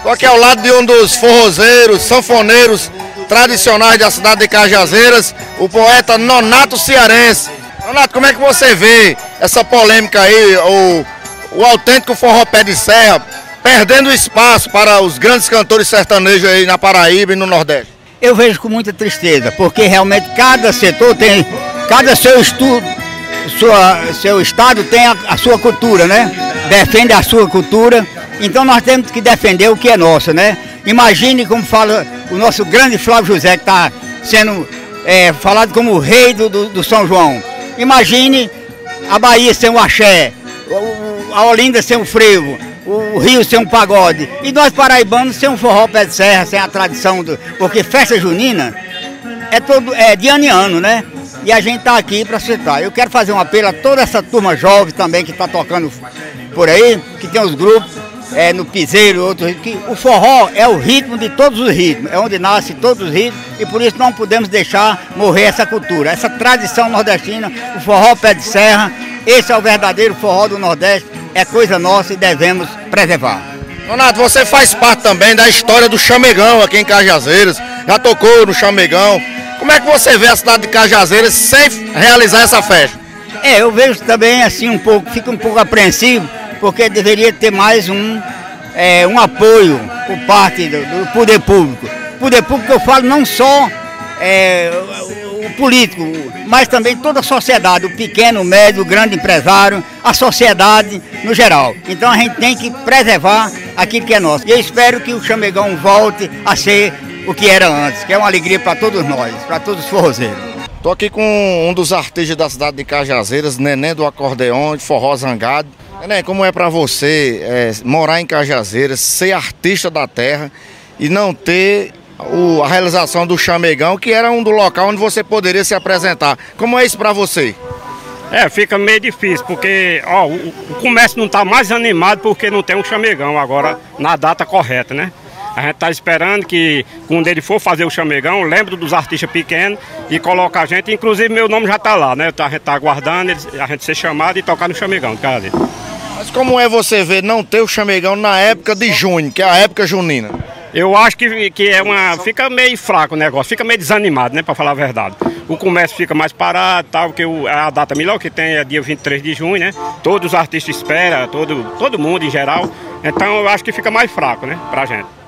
Estou aqui ao lado de um dos forrozeiros, sanfoneiros tradicionais da cidade de Cajazeiras, o poeta Nonato Cearense. Nonato, como é que você vê essa polêmica aí, o, o autêntico forró pé de serra, perdendo espaço para os grandes cantores sertanejos aí na Paraíba e no Nordeste? Eu vejo com muita tristeza, porque realmente cada setor tem, cada seu estudo, sua, seu estado tem a, a sua cultura, né? Defende a sua cultura, então nós temos que defender o que é nosso, né? Imagine como fala o nosso grande Flávio José, que está sendo é, falado como o rei do, do, do, São João. Imagine a Bahia sem o axé, a Olinda sem o frevo, o Rio sem um pagode. E nós paraibanos sem um forró pé de serra, sem a tradição, do, porque festa junina é, todo, é de ano em ano, né? E a gente está aqui para citar. Eu quero fazer um apelo a toda essa turma jovem também que está tocando por aí, que tem os grupos, é, no piseiro, outro que o forró é o ritmo de todos os ritmos, é onde nasce todos os ritmos e por isso não podemos deixar morrer essa cultura, essa tradição nordestina, o forró pé de serra, esse é o verdadeiro forró do Nordeste, é coisa nossa e devemos preservar. Donato, você faz parte também da história do Chamegão aqui em Cajazeiras, já tocou no Chamegão. Como é que você vê a cidade de Cajazeiras sem realizar essa festa? É, eu vejo também assim um pouco, fico um pouco apreensivo, porque deveria ter mais um, é, um apoio por parte do, do, poder público. Poder público eu falo não só é, o político, mas também toda a sociedade, o pequeno, o médio, o grande empresário, a sociedade no geral. Então a gente tem que preservar aquilo que é nosso. E eu espero que o Chamegão volte a ser o que era antes, que é uma alegria para todos nós, para todos os forrozeiros. Estou aqui com um dos artistas da cidade de Cajazeiras, Neném do Acordeão, de Forró Zangado. Neném, como é para você é, morar em Cajazeiras, ser artista da terra e não ter o, a realização do Chamegão, que era um do local onde você poderia se apresentar. Como é isso para você? É, fica meio difícil, porque ó, o, o comércio não está mais animado porque não tem um chamegão agora na data correta, né? A gente está esperando que quando ele for fazer o chamegão, lembre dos artistas pequenos e coloca a gente. Inclusive meu nome já está lá, né? A gente está aguardando a gente ser chamado e tocar no chamegão, cara. Mas como é você ver não ter o chamegão na época de junho, que é a época junina? Eu acho que, que é uma. Fica meio fraco o negócio, fica meio desanimado, né? Para falar a verdade. O comércio fica mais parado, tal, porque o, a data melhor que tem é dia 23 de junho, né? Todos os artistas esperam, todo, todo mundo em geral. Então eu acho que fica mais fraco, né? Pra gente.